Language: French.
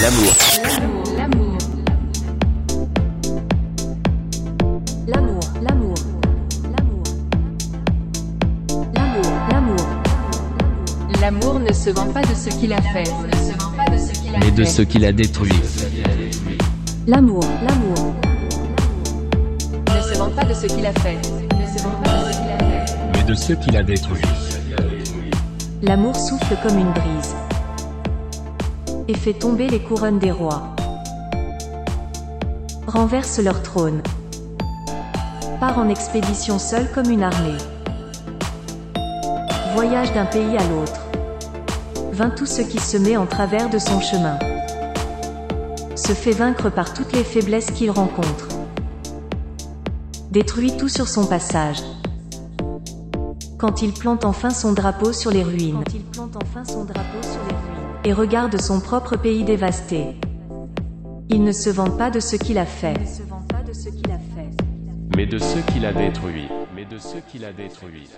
L'amour. L'amour. L'amour, l'amour, l'amour. L'amour, l'amour. L'amour ne se vend pas de ce qu'il a fait. Mais de ce qu'il a détruit. L'amour, l'amour. Ne se vend pas de ce qu'il a fait. Ne se vend pas de ce qu'il a fait. Mais de ce qu'il a détruit. L'amour souffle comme une brise et fait tomber les couronnes des rois. Renverse leur trône. Part en expédition seul comme une armée. Voyage d'un pays à l'autre. Vint tout ce qui se met en travers de son chemin. Se fait vaincre par toutes les faiblesses qu'il rencontre. Détruit tout sur son passage. Quand il plante enfin son drapeau sur les ruines. Quand il plante enfin son drapeau sur les ruines. Et regarde son propre pays dévasté. Il ne se vante pas de ce qu'il a fait. Mais de ce qu'il a détruit. Mais de ce qu'il a détruit.